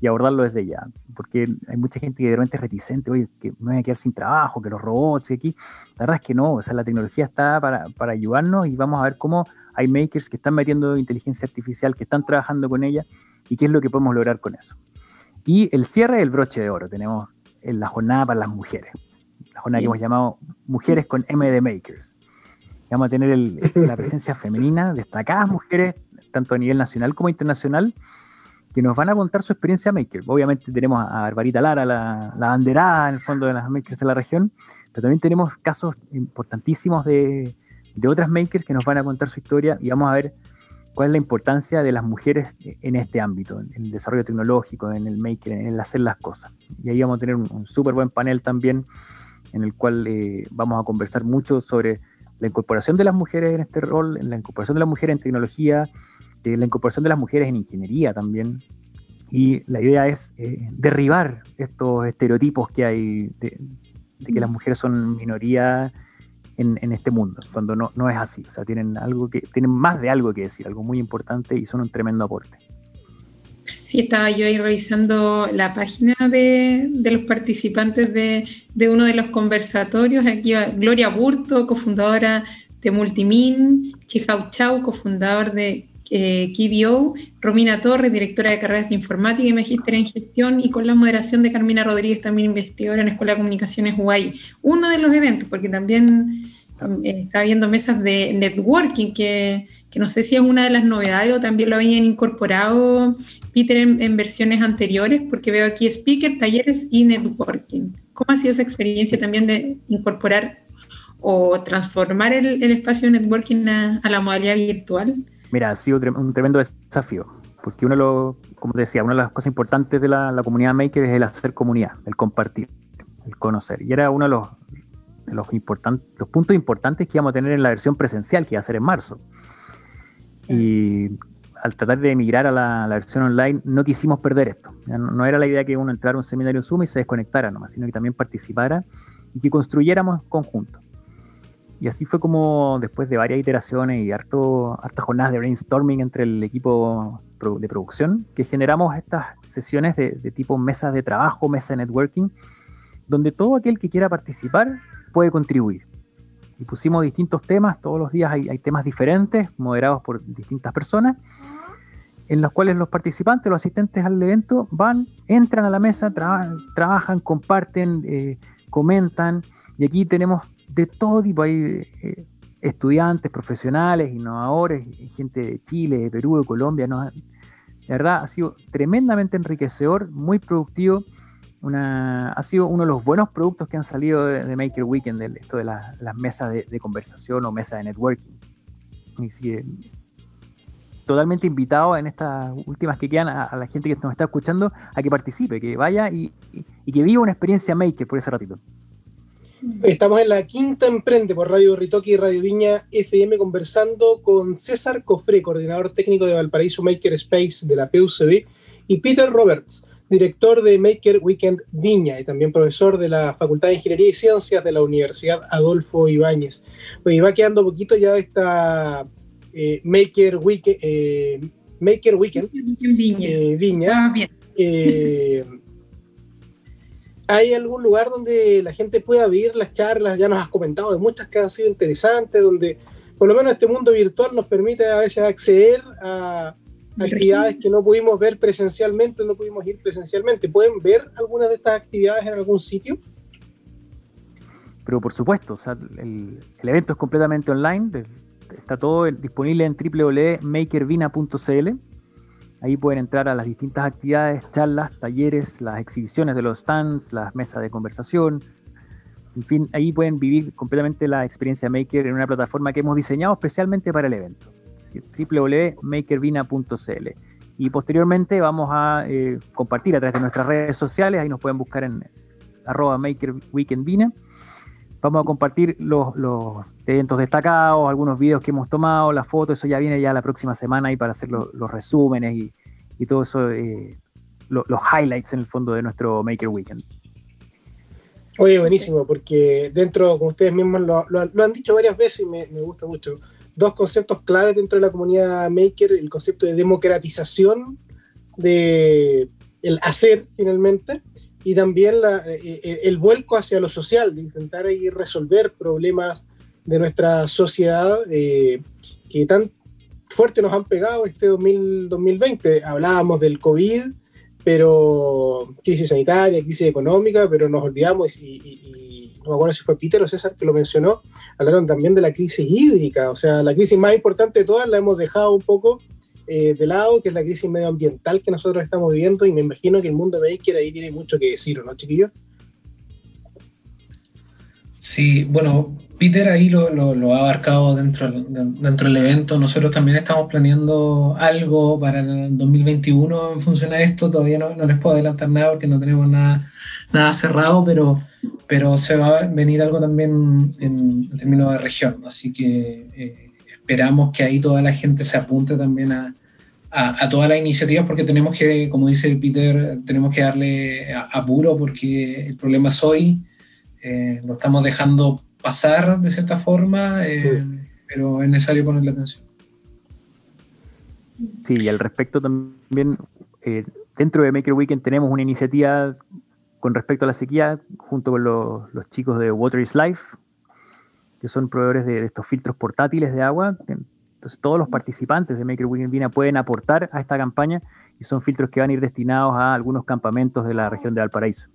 [SPEAKER 4] y abordarlo desde ya, porque hay mucha gente que de repente es reticente, oye, que me voy a quedar sin trabajo, que los robots y aquí, la verdad es que no, o sea, la tecnología está para, para ayudarnos y vamos a ver cómo hay makers que están metiendo inteligencia artificial, que están trabajando con ella y qué es lo que podemos lograr con eso. Y el cierre del broche de oro, tenemos en la jornada para las mujeres, la jornada que hemos llamado Mujeres con M de Makers. Vamos a tener la presencia femenina, destacadas mujeres, tanto a nivel nacional como internacional, que nos van a contar su experiencia maker. Obviamente tenemos a Barbarita Lara, la, la banderada en el fondo de las makers de la región, pero también tenemos casos importantísimos de, de otras makers que nos van a contar su historia y vamos a ver cuál es la importancia de las mujeres en este ámbito, en el desarrollo tecnológico, en el maker, en el hacer las cosas. Y ahí vamos a tener un, súper buen panel también en el cual eh, vamos a conversar mucho sobre la incorporación de las mujeres en este rol, la incorporación de las mujeres en tecnología, eh, la incorporación de las mujeres en ingeniería también. Y la idea es eh, derribar estos estereotipos que hay de, de que las mujeres son minoría en, este mundo, cuando no, no, es así. O sea, tienen algo que, tienen más de algo que decir, algo muy importante y son un tremendo aporte.
[SPEAKER 2] Sí, estaba yo ahí revisando la página de, de los participantes de, de, uno de los conversatorios. Aquí va Gloria Burto, cofundadora de Multimin, Chihau Chau, cofundador de eh, KBO, Romina Torres, directora de carreras de informática y magíster en gestión, y con la moderación de Carmina Rodríguez, también investigadora en Escuela de Comunicaciones UAI. Uno de los eventos, porque también eh, está viendo mesas de networking, que, que, no sé si es una de las novedades o también lo habían incorporado, Peter, en, versiones anteriores, porque veo aquí speaker, talleres y networking. ¿Cómo ha sido esa experiencia también de incorporar o transformar el, espacio de networking a la modalidad virtual?
[SPEAKER 4] Mira, ha sido un tremendo desafío, porque uno lo, como te decía, una de las cosas importantes de la, comunidad maker es el hacer comunidad, el compartir, el conocer. Y era uno de los, los, los puntos importantes que íbamos a tener en la versión presencial, que iba a ser en marzo. Y al tratar de emigrar a la, versión online, no quisimos perder esto. No, no, era la idea que uno entrara a un seminario en Zoom y se desconectara nomás, sino que también participara y que construyéramos conjunto. Y así fue como después de varias iteraciones y harto, hartas jornadas de brainstorming entre el equipo de producción, que generamos estas sesiones de, tipo mesas de trabajo, mesa de networking, donde todo aquel que quiera participar puede contribuir. Y pusimos distintos temas, todos los días hay, temas diferentes, moderados por distintas personas, en los cuales los participantes, los asistentes al evento, van, entran a la mesa, trabajan, comparten, eh, comentan, y aquí tenemos de todo tipo. Hay eh, estudiantes, profesionales, innovadores, gente de Chile, de Perú, de Colombia. ¿no? La verdad, ha sido tremendamente enriquecedor, muy productivo. Una, ha sido uno de los buenos productos que han salido de, Maker Weekend, de esto de las mesas de, conversación o mesas de networking. totalmente invitado en estas últimas que quedan a, la gente que nos está escuchando a que participe, que vaya y que viva una experiencia Maker por ese ratito.
[SPEAKER 1] Estamos en la quinta emprende por Radio Ritoque y Radio Viña FM conversando con César Cofré, coordinador técnico de Valparaíso Maker Space de la PUCB, y Peter Roberts, director de Maker Weekend Viña y también profesor de la Facultad de Ingeniería y Ciencias de la Universidad Adolfo Ibáñez. Pues va quedando poquito ya esta eh, Maker, Weekend, eh, Maker Weekend
[SPEAKER 2] Viña.
[SPEAKER 1] Eh, Viña.
[SPEAKER 2] bien.
[SPEAKER 1] ¿Hay algún lugar donde la gente pueda ver las charlas? Ya nos has comentado de muchas que han sido interesantes, donde por lo menos este mundo virtual nos permite a veces acceder a actividades que no pudimos ver presencialmente, no pudimos ir presencialmente. ¿Pueden ver algunas de estas actividades en algún sitio?
[SPEAKER 4] Pero por supuesto, o sea, el, el evento es completamente online, está todo disponible en www.makervina.cl. Ahí pueden entrar a las distintas actividades, charlas, talleres, las exhibiciones de los stands, las mesas de conversación. En fin, ahí pueden vivir completamente la experiencia Maker en una plataforma que hemos diseñado especialmente para el evento. www.makervina.cl. Y posteriormente vamos a eh, compartir a través de nuestras redes sociales, ahí nos pueden buscar en arroba. Vamos a compartir los, eventos destacados, algunos videos que hemos tomado, las fotos, eso ya viene ya la próxima semana ahí para hacer lo- los resúmenes y, y todo eso, eh, lo- los highlights en el fondo de nuestro Maker Weekend.
[SPEAKER 1] Oye, buenísimo, porque dentro, como ustedes mismos lo, lo- lo han dicho varias veces y me, me gusta mucho, dos conceptos claves dentro de la comunidad maker, el concepto de democratización de el hacer finalmente y también la- eh, eh, el vuelco hacia lo social, de intentar ahí resolver problemas de nuestra sociedad eh, que tan fuerte nos han pegado este 2000 2020. Hablábamos del COVID, pero crisis sanitaria, crisis económica, pero nos olvidamos y, y- y no me acuerdo si fue Peter o César que lo mencionó, hablaron también de la crisis hídrica, o sea, la crisis más importante de todas la hemos dejado un poco eh, de lado, que es la crisis medioambiental que nosotros estamos viviendo y me imagino que el mundo maker ahí tiene mucho que decir, ¿o ¿no, chiquillos?
[SPEAKER 5] Sí, bueno, Peter ahí lo, lo- lo ha abarcado dentro, dentro del evento. Nosotros también estamos planeando algo para el 2021 en función a esto. Todavía no, no les puedo adelantar nada porque no tenemos nada, nada cerrado, pero, pero se va a venir algo también en, en términos de región. Así que eh, esperamos que ahí toda la gente se apunte también a, a, a todas las iniciativas porque tenemos que, como dice Peter, tenemos que darle apuro porque el problema es hoy eh, lo estamos dejando pasar de cierta forma, eh, pero es necesario ponerle atención.
[SPEAKER 4] Sí, y al respecto también, eh, dentro de Maker Weekend tenemos una iniciativa con respecto a la sequía, junto con los, los chicos de Water is Life, que son proveedores de, de estos filtros portátiles de agua. Entonces, todos los participantes de Maker Weekend Vina pueden aportar a esta campaña y son filtros que van a ir destinados a algunos campamentos de la región de Valparaíso.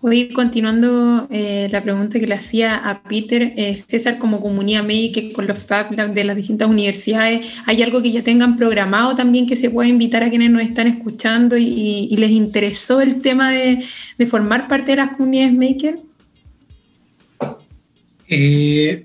[SPEAKER 2] Hoy, continuando eh, la pregunta que le hacía a Peter, eh, César, como comunidad médica con los Fab Lab de las distintas universidades, ¿hay algo que ya tengan programado también que se pueda invitar a quienes nos están escuchando y, y les interesó el tema de, de formar parte de las comunidades maker?
[SPEAKER 5] Eh,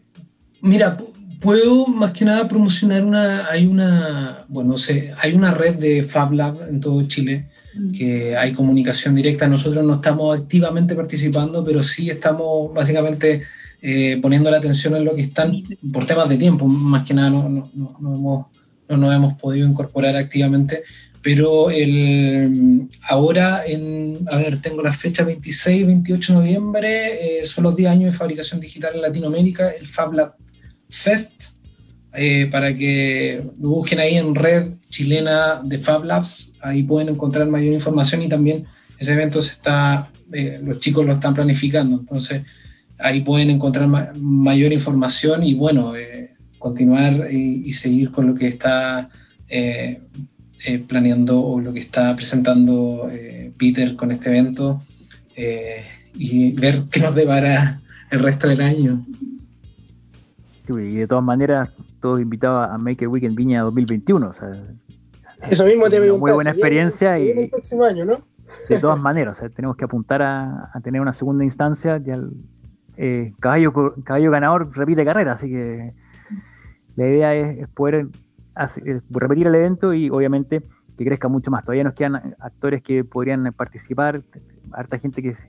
[SPEAKER 5] mira, pu- puedo más que nada promocionar una, hay una, bueno, sé, hay una red de Fab Lab en todo Chile que hay comunicación directa. Nosotros no estamos activamente participando, pero sí estamos básicamente eh, poniendo la atención en lo que están por temas de tiempo. Más que nada no, no, no, no hemos, no nos hemos podido incorporar activamente. Pero el, ahora, en, a ver, tengo la fecha 26, 28 de noviembre, eh, son los 10 años de fabricación digital en Latinoamérica, el Fab Lab Fest, eh, para que lo busquen ahí en red chilena de Fab Labs, ahí pueden encontrar mayor información y también ese evento está, eh, los chicos lo están planificando, entonces ahí pueden encontrar ma- mayor información y bueno, continuar y seguir con lo que está eh, planeando o lo que está presentando eh, Peter con este evento eh, y ver qué nos depara el resto del año.
[SPEAKER 4] Y de todas maneras, todos invitados a Maker Weekend Viña 2021. O sea,
[SPEAKER 1] Eso mismo te
[SPEAKER 4] muy buena
[SPEAKER 1] se viene-
[SPEAKER 4] experiencia y-
[SPEAKER 1] el próximo año, ¿no?
[SPEAKER 4] de todas maneras, o sea, tenemos que apuntar a, a tener una segunda instancia. Ya el eh, caballo, ganador repite carrera, así que la idea es, es poder hace- eh, repetir el evento y obviamente que crezca mucho más. Todavía nos quedan actores que podrían participar, harta gente que se,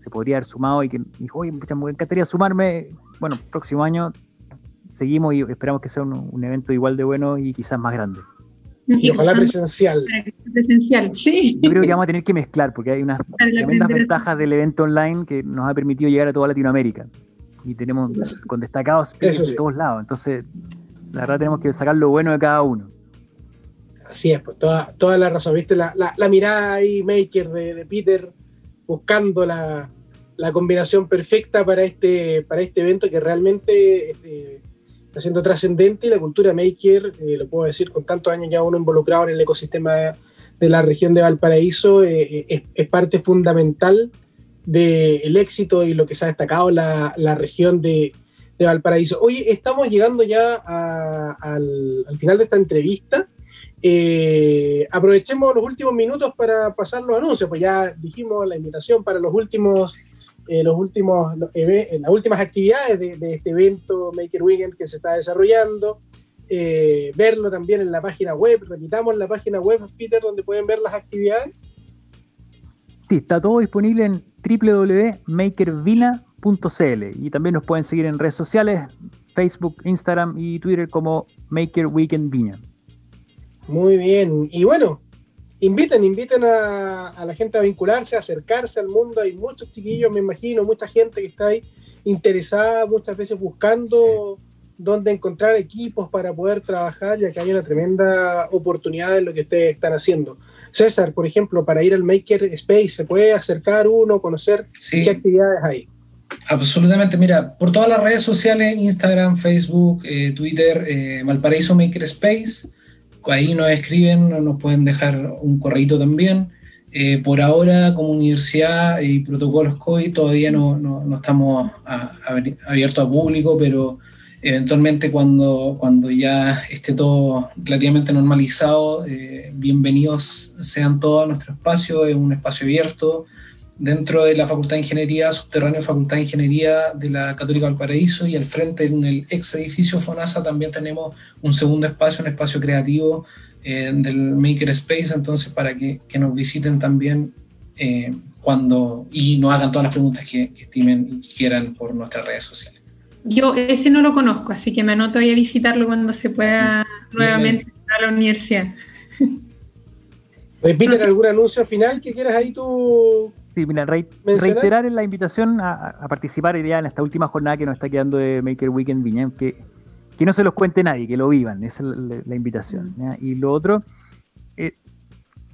[SPEAKER 4] se podría haber sumado y que dijo, oye, pucha, me encantaría sumarme. Bueno, próximo año seguimos y esperamos que sea un, un evento igual de bueno y quizás más grande.
[SPEAKER 1] Y ojalá
[SPEAKER 2] usando
[SPEAKER 1] presencial.
[SPEAKER 2] presencial, sí.
[SPEAKER 4] Yo creo que vamos a tener que mezclar porque hay unas tremendas ventajas del evento online que nos ha permitido llegar a toda Latinoamérica. Y tenemos con destacados
[SPEAKER 1] sí.
[SPEAKER 4] de todos lados. Entonces, la verdad tenemos que sacar lo bueno de cada uno.
[SPEAKER 1] Así es, pues toda, toda la razón, viste la, la, mirada ahí, Maker de, de Peter, buscando la, la, combinación perfecta para este, para este evento que realmente eh, está siendo trascendente y la cultura Maker, eh, lo puedo decir, con tantos años ya uno involucrado en el ecosistema de, de la región de Valparaíso, eh, es, es, parte fundamental del éxito y lo que se ha destacado la, la región de, de Valparaíso. Hoy estamos llegando ya al, al final de esta entrevista. Eh, aprovechemos los últimos minutos para pasar los anuncios, pues ya dijimos la invitación para los últimos, eh, los últimos, eh, las últimas actividades de, este evento Maker Weekend que se está desarrollando. Verlo también en la página web, repitamos la página web, Peter, donde pueden ver las actividades.
[SPEAKER 4] Sí, está todo disponible en y también nos pueden seguir en redes sociales, Facebook, Instagram y Twitter como Maker Weekend Viña.
[SPEAKER 1] Muy bien. Y bueno, inviten, inviten a, a, la gente a vincularse, a acercarse al mundo. Hay muchos chiquillos, me imagino, mucha gente que está ahí interesada, muchas veces buscando dónde encontrar equipos para poder trabajar, ya que hay una tremenda oportunidad en lo que ustedes están haciendo. César, por ejemplo, para ir al Maker Space, ¿se puede acercar uno, conocer sí. qué actividades hay?
[SPEAKER 5] Absolutamente, mira, por todas las redes sociales, Instagram, Facebook, eh, Twitter, eh, Valparaíso Maker Space, ahí nos escriben, nos pueden dejar un correo también. Eh, por ahora, como universidad y protocolos COVID, todavía no, no, no estamos abiertos a público, pero eventualmente cuando, cuando ya esté todo relativamente normalizado, eh, bienvenidos sean todos a nuestro espacio, es un espacio abierto dentro de la Facultad de Ingeniería, subterráneo Facultad de Ingeniería de la Católica Valparaíso y al frente en el ex edificio FONASA también tenemos un segundo espacio, un espacio creativo eh, del Maker Space, entonces para que, que nos visiten también eh, cuando y nos hagan todas las preguntas que, que estimen y quieran por nuestras redes sociales.
[SPEAKER 2] Yo ese no lo conozco, así que me anoto ahí a visitarlo cuando se pueda nuevamente bien. a la universidad.
[SPEAKER 1] Peter, no sé. ¿algún anuncio final que quieras ahí tú
[SPEAKER 4] Sí, mira, re reiterar en la invitación a, a, participar ya en esta última jornada que nos está quedando de Maker Weekend Viña, que, que no se los cuente nadie, que lo vivan, esa es la, la invitación. ¿ya? Y lo otro, eh,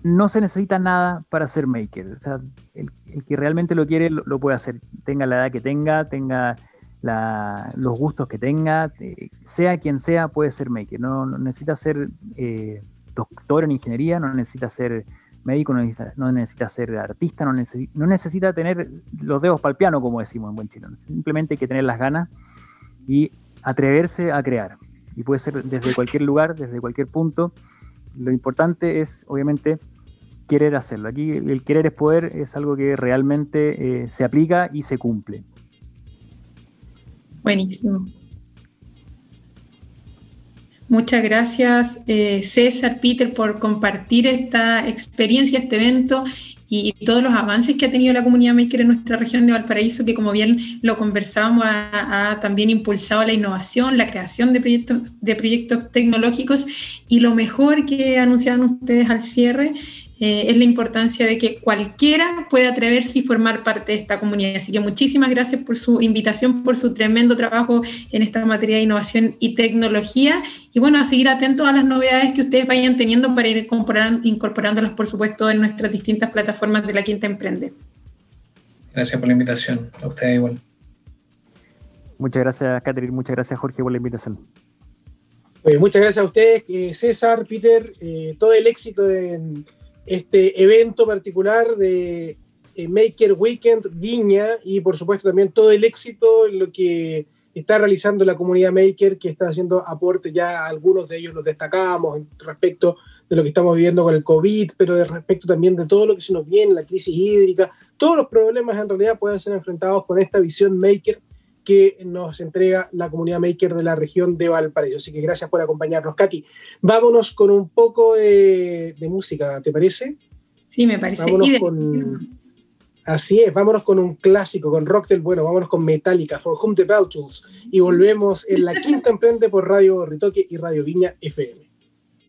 [SPEAKER 4] no se necesita nada para ser maker, o sea, el, el que realmente lo quiere lo, lo, puede hacer, tenga la edad que tenga, tenga la, los gustos que tenga, eh, sea quien sea, puede ser maker, no, no necesita ser eh, doctor en ingeniería, no necesita ser médico no necesita, no necesita ser artista, no necesita, no necesita, tener los dedos para el piano, como decimos en buen chileno. Simplemente hay que tener las ganas y atreverse a crear. Y puede ser desde cualquier lugar, desde cualquier punto. Lo importante es, obviamente, querer hacerlo. Aquí el querer es poder es algo que realmente eh, se aplica y se cumple.
[SPEAKER 2] Buenísimo. Muchas gracias eh, César, Peter, por compartir esta experiencia, este evento y, todos los avances que ha tenido la comunidad maker en nuestra región de Valparaíso, que como bien lo conversábamos, ha, ha también impulsado la innovación, la creación de proyectos, de proyectos tecnológicos y lo mejor que anunciaban ustedes al cierre eh, es la importancia de que cualquiera pueda atreverse y formar parte de esta comunidad. Así que muchísimas gracias por su invitación, por su tremendo trabajo en esta materia de innovación y tecnología. Y bueno, a seguir atentos a las novedades que ustedes vayan teniendo para ir incorporándolas, por supuesto, en nuestras distintas plataformas de la Quinta Emprende.
[SPEAKER 5] Gracias por la invitación. A ustedes igual.
[SPEAKER 4] Muchas gracias, Catherine. Muchas gracias, Jorge, por la invitación.
[SPEAKER 1] Pues muchas gracias a ustedes, eh, César, Peter, eh, todo el éxito en este evento particular de eh, Maker Weekend Viña y por supuesto también todo el éxito en lo que está realizando la comunidad Maker que está haciendo aporte ya algunos de ellos los destacamos respecto de lo que estamos viviendo con el COVID, pero de respecto también de todo lo que se nos viene, la crisis hídrica, todos los problemas en realidad pueden ser enfrentados con esta visión Maker que nos entrega la comunidad maker de la región de Valparaíso. Así que gracias por acompañarnos, Katy. Vámonos con un poco de, de música, ¿te parece?
[SPEAKER 2] Sí, me parece.
[SPEAKER 1] Vámonos con... Así es, vámonos con un clásico, con rock del bueno, vámonos con Metallica, For Whom the Bell Tools, y volvemos en la quinta emprende por Radio Ritoque y Radio Viña FM.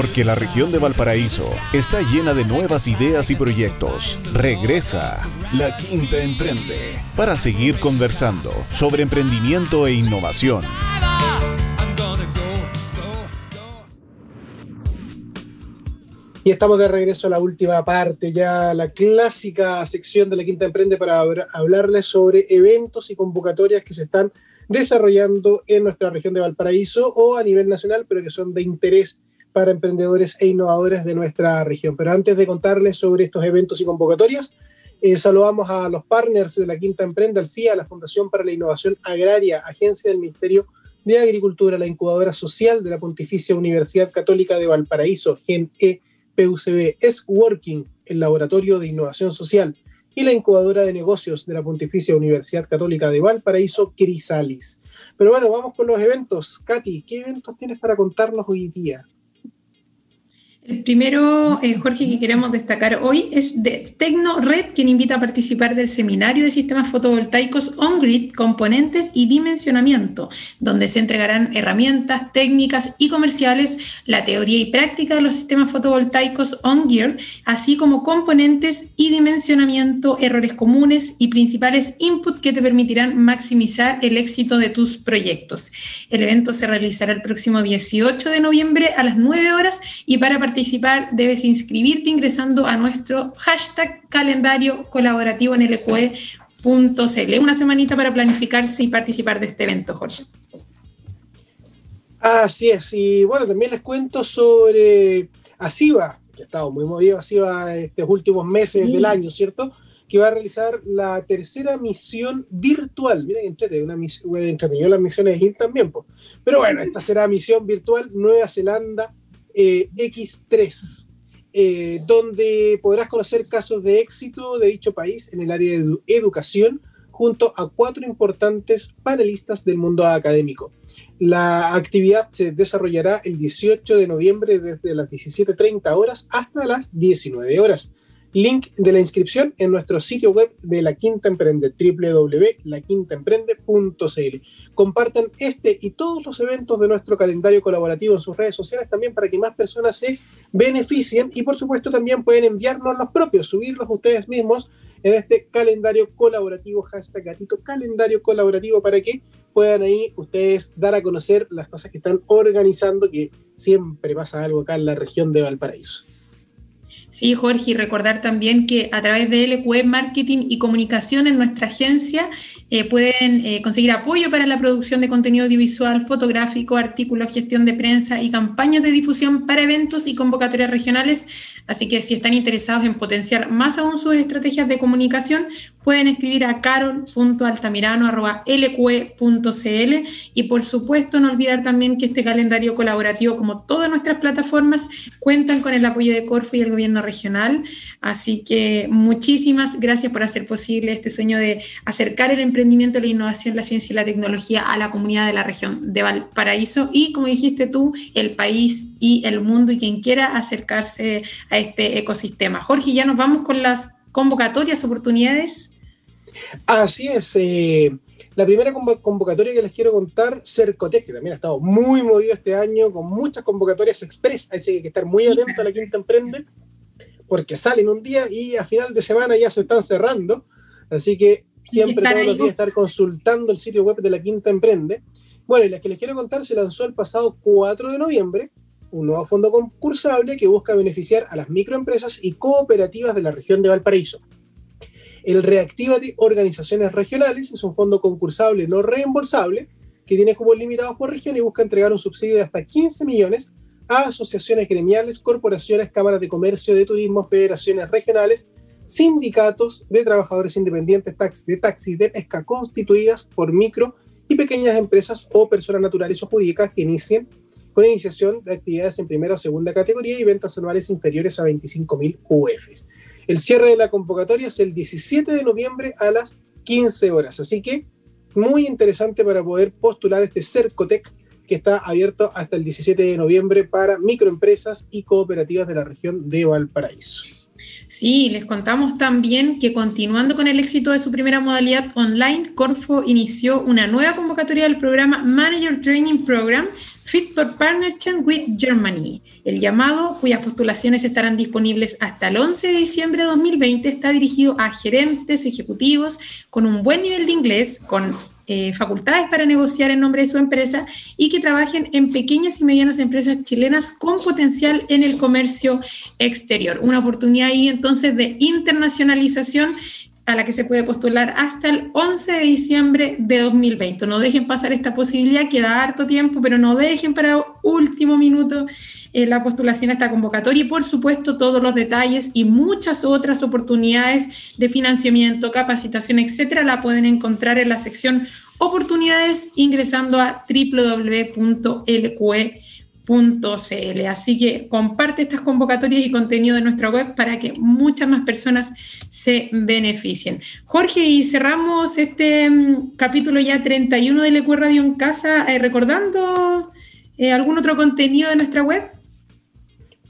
[SPEAKER 6] Porque la región de Valparaíso está llena de nuevas ideas y proyectos. Regresa La Quinta Emprende para seguir conversando sobre emprendimiento e innovación.
[SPEAKER 1] Y estamos de regreso a la última parte, ya la clásica sección de la Quinta Emprende para hablarles sobre eventos y convocatorias que se están desarrollando en nuestra región de Valparaíso o a nivel nacional, pero que son de interés para emprendedores e innovadores de nuestra región. Pero antes de contarles sobre estos eventos y convocatorias, eh, saludamos a los partners de la Quinta Emprende, al FIA, la Fundación para la Innovación Agraria, Agencia del Ministerio de Agricultura, la incubadora social de la Pontificia Universidad Católica de Valparaíso, GEN-E, PUCB es Working, el Laboratorio de Innovación Social, y la incubadora de negocios de la Pontificia Universidad Católica de Valparaíso, Crisalis. Pero bueno, vamos con los eventos. Katy, ¿qué eventos tienes para contarnos hoy día?
[SPEAKER 2] El primero, eh, Jorge, que queremos destacar hoy es de TecnoRed, quien invita a participar del seminario de sistemas fotovoltaicos on-grid, componentes y dimensionamiento, donde se entregarán herramientas técnicas y comerciales, la teoría y práctica de los sistemas fotovoltaicos on-gear, así como componentes y dimensionamiento, errores comunes y principales inputs que te permitirán maximizar el éxito de tus proyectos. El evento se realizará el próximo 18 de noviembre a las 9 horas y para participar participar debes inscribirte ingresando a nuestro hashtag calendario colaborativo en lqe.cl. Una semanita para planificarse y participar de este evento, Jorge.
[SPEAKER 1] Así es, y bueno, también les cuento sobre ASIVA, que ha estado muy movido ASIVA estos últimos meses del año, ¿cierto? Que va a realizar la tercera misión virtual. Miren, entre una misión, bueno, entre las misiones ir también, pues. Pero bueno, esta será misión virtual Nueva Zelanda eh, X3, eh, donde podrás conocer casos de éxito de dicho país en el área de educación junto a cuatro importantes panelistas del mundo académico. La actividad se desarrollará el 18 de noviembre desde las 17.30 horas hasta las 19 horas. Link de la inscripción en nuestro sitio web de La Quinta Emprende, www.laquintaemprende.cl. Compartan este y todos los eventos de nuestro calendario colaborativo en sus redes sociales también para que más personas se beneficien y por supuesto también pueden enviarnos los propios, subirlos ustedes mismos en este calendario colaborativo, hashtag gatito calendario colaborativo para que puedan ahí ustedes dar a conocer las cosas que están organizando, que siempre pasa algo acá en la región de Valparaíso.
[SPEAKER 2] Sí, Jorge, y recordar también que a través de LQ Marketing y Comunicación en nuestra agencia eh, pueden eh, conseguir apoyo para la producción de contenido audiovisual, fotográfico, artículos, gestión de prensa y campañas de difusión para eventos y convocatorias regionales. Así que si están interesados en potenciar más aún sus estrategias de comunicación, pueden escribir a carol.altamirano.lqe.cl y por supuesto no olvidar también que este calendario colaborativo, como todas nuestras plataformas, cuentan con el apoyo de Corfo y el gobierno regional. Así que muchísimas gracias por hacer posible este sueño de acercar el emprendimiento, la innovación, la ciencia y la tecnología a la comunidad de la región de Valparaíso y, como dijiste tú, el país y el mundo y quien quiera acercarse a este ecosistema. Jorge, ya nos vamos con las convocatorias, oportunidades.
[SPEAKER 1] Así es. Eh, la primera convocatoria que les quiero contar, Cercotec, que también ha estado muy movido este año, con muchas convocatorias express, así que hay que estar muy atento a la Quinta Emprende, porque salen un día y a final de semana ya se están cerrando. Así que siempre todos los días estar consultando el sitio web de la Quinta Emprende. Bueno, y la que les quiero contar se lanzó el pasado 4 de noviembre un nuevo fondo concursable que busca beneficiar a las microempresas y cooperativas de la región de Valparaíso. El Reactivate Organizaciones Regionales es un fondo concursable no reembolsable que tiene cupos limitados por región y busca entregar un subsidio de hasta 15 millones a asociaciones gremiales, corporaciones, cámaras de comercio, de turismo, federaciones regionales, sindicatos de trabajadores independientes, de taxis, de pesca constituidas por micro y pequeñas empresas o personas naturales o jurídicas que inicien con iniciación de actividades en primera o segunda categoría y ventas anuales inferiores a 25.000 UFs. El cierre de la convocatoria es el 17 de noviembre a las 15 horas, así que muy interesante para poder postular este Cercotec que está abierto hasta el 17 de noviembre para microempresas y cooperativas de la región de Valparaíso.
[SPEAKER 2] Sí, les contamos también que continuando con el éxito de su primera modalidad online, Corfo inició una nueva convocatoria del programa Manager Training Program Fit for Partnership with Germany. El llamado, cuyas postulaciones estarán disponibles hasta el 11 de diciembre de 2020, está dirigido a gerentes ejecutivos con un buen nivel de inglés, con eh, facultades para negociar en nombre de su empresa y que trabajen en pequeñas y medianas empresas chilenas con potencial en el comercio exterior. Una oportunidad ahí entonces de internacionalización a la que se puede postular hasta el 11 de diciembre de 2020. No dejen pasar esta posibilidad, queda harto tiempo, pero no dejen para último minuto eh, la postulación a esta convocatoria y por supuesto todos los detalles y muchas otras oportunidades de financiamiento, capacitación, etcétera, la pueden encontrar en la sección oportunidades ingresando a www.lqe.com Así que comparte estas convocatorias y contenido de nuestra web para que muchas más personas se beneficien. Jorge, y cerramos este mm, capítulo ya 31 de Lecue Radio en Casa, eh, recordando eh, algún otro contenido de nuestra web.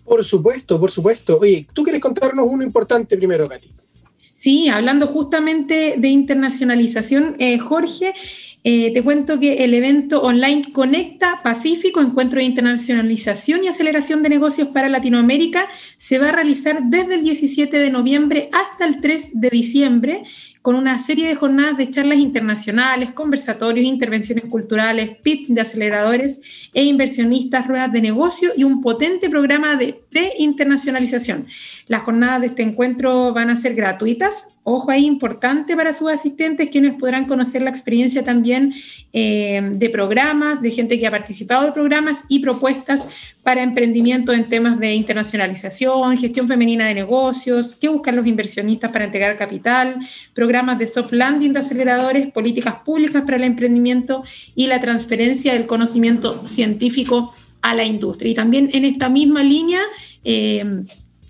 [SPEAKER 1] Por supuesto, por supuesto. Oye, ¿tú quieres contarnos uno importante primero, Katy?
[SPEAKER 2] Sí, hablando justamente de internacionalización, eh, Jorge, eh, te cuento que el evento online Conecta Pacífico, Encuentro de Internacionalización y Aceleración de Negocios para Latinoamérica, se va a realizar desde el 17 de noviembre hasta el 3 de diciembre con una serie de jornadas de charlas internacionales, conversatorios, intervenciones culturales, pitch de aceleradores e inversionistas, ruedas de negocio y un potente programa de pre-internacionalización. Las jornadas de este encuentro van a ser gratuitas Ojo ahí, importante para sus asistentes, quienes podrán conocer la experiencia también eh, de programas, de gente que ha participado de programas y propuestas para emprendimiento en temas de internacionalización, gestión femenina de negocios, qué buscan los inversionistas para entregar capital, programas de soft landing de aceleradores, políticas públicas para el emprendimiento y la transferencia del conocimiento científico a la industria. Y también en esta misma línea, eh,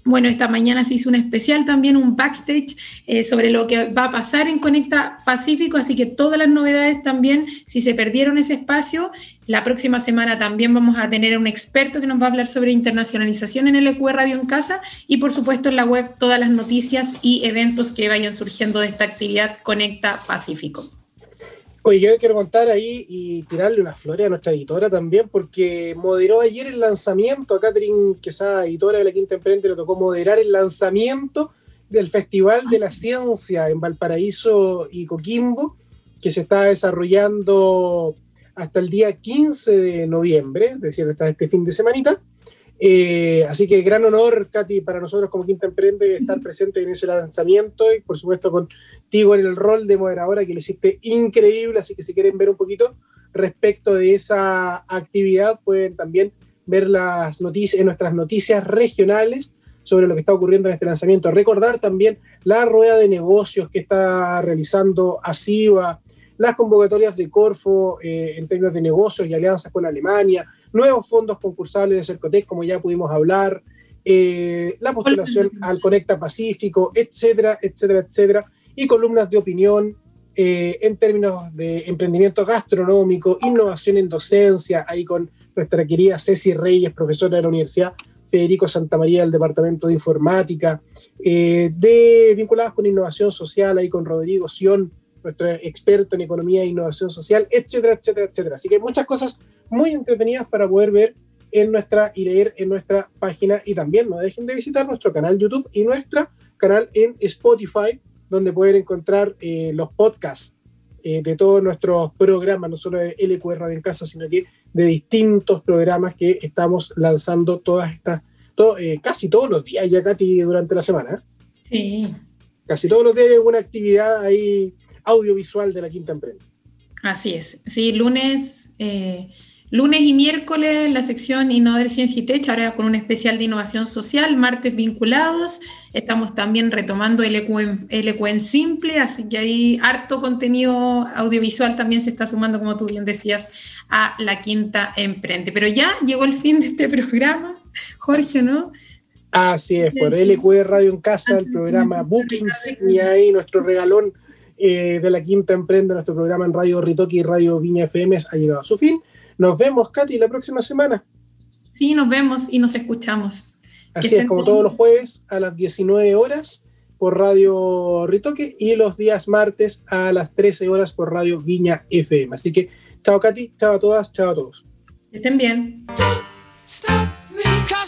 [SPEAKER 2] bueno, esta mañana se hizo un especial también, un backstage eh, sobre lo que va a pasar en Conecta Pacífico, así que todas las novedades también, si se perdieron ese espacio, la próxima semana también vamos a tener a un experto que nos va a hablar sobre internacionalización en el EQ Radio en Casa y por supuesto en la web todas las noticias y eventos que vayan surgiendo de esta actividad Conecta Pacífico.
[SPEAKER 1] Oye, yo quiero contar ahí y tirarle una flores a nuestra editora también, porque moderó ayer el lanzamiento, a Catherine Quesada, editora de la Quinta Emprende, le tocó moderar el lanzamiento del Festival de la Ciencia en Valparaíso y Coquimbo, que se está desarrollando hasta el día 15 de noviembre, es decir, hasta este fin de semanita. Eh, así que gran honor, Katy, para nosotros como Quinta Emprende estar presente en ese lanzamiento y por supuesto contigo en el rol de moderadora que lo hiciste increíble, así que si quieren ver un poquito respecto de esa actividad pueden también ver las noticias en nuestras noticias regionales sobre lo que está ocurriendo en este lanzamiento. Recordar también la rueda de negocios que está realizando ASIVA, las convocatorias de Corfo eh, en términos de negocios y alianzas con Alemania, nuevos fondos concursables de Cercotec, como ya pudimos hablar, eh, la postulación al Conecta Pacífico, etcétera, etcétera, etcétera, y columnas de opinión eh, en términos de emprendimiento gastronómico, innovación en docencia, ahí con nuestra querida Ceci Reyes, profesora de la Universidad Federico Santamaría del Departamento de Informática, eh, de, vinculadas con innovación social, ahí con Rodrigo Sion, nuestro experto en economía e innovación social, etcétera, etcétera, etcétera. Así que muchas cosas muy entretenidas para poder ver en nuestra y leer en nuestra página y también no dejen de visitar nuestro canal YouTube y nuestro canal en Spotify, donde pueden encontrar eh, los podcasts eh, de todos nuestros programas, no solo de LQR Radio en Casa, sino que de distintos programas que estamos lanzando todas estas, eh, casi todos los días ya, Katy, durante la semana.
[SPEAKER 2] Sí.
[SPEAKER 1] Casi todos los días hay alguna actividad ahí audiovisual de la Quinta Empresa.
[SPEAKER 2] Así es. Sí, lunes, eh, lunes y miércoles la sección Innovar Ciencia y Tech, ahora con un especial de innovación social, martes vinculados. Estamos también retomando el EQ en simple, así que hay harto contenido audiovisual también se está sumando, como tú bien decías, a la Quinta Emprende. Pero ya llegó el fin de este programa, Jorge, ¿no?
[SPEAKER 1] Así es, por LQ Radio en Casa, el programa Book Insignia y nuestro regalón eh, de la Quinta Emprende, nuestro programa en Radio Ritoki y Radio Viña FM ha llegado a su fin. Nos vemos, Katy, la próxima semana.
[SPEAKER 2] Sí, nos vemos y nos escuchamos.
[SPEAKER 1] Así es, como todos los jueves a las 19 horas por Radio Ritoque y los días martes a las 13 horas por Radio Viña FM. Así que chao Katy, chao a todas, chao a todos.
[SPEAKER 2] Estén bien.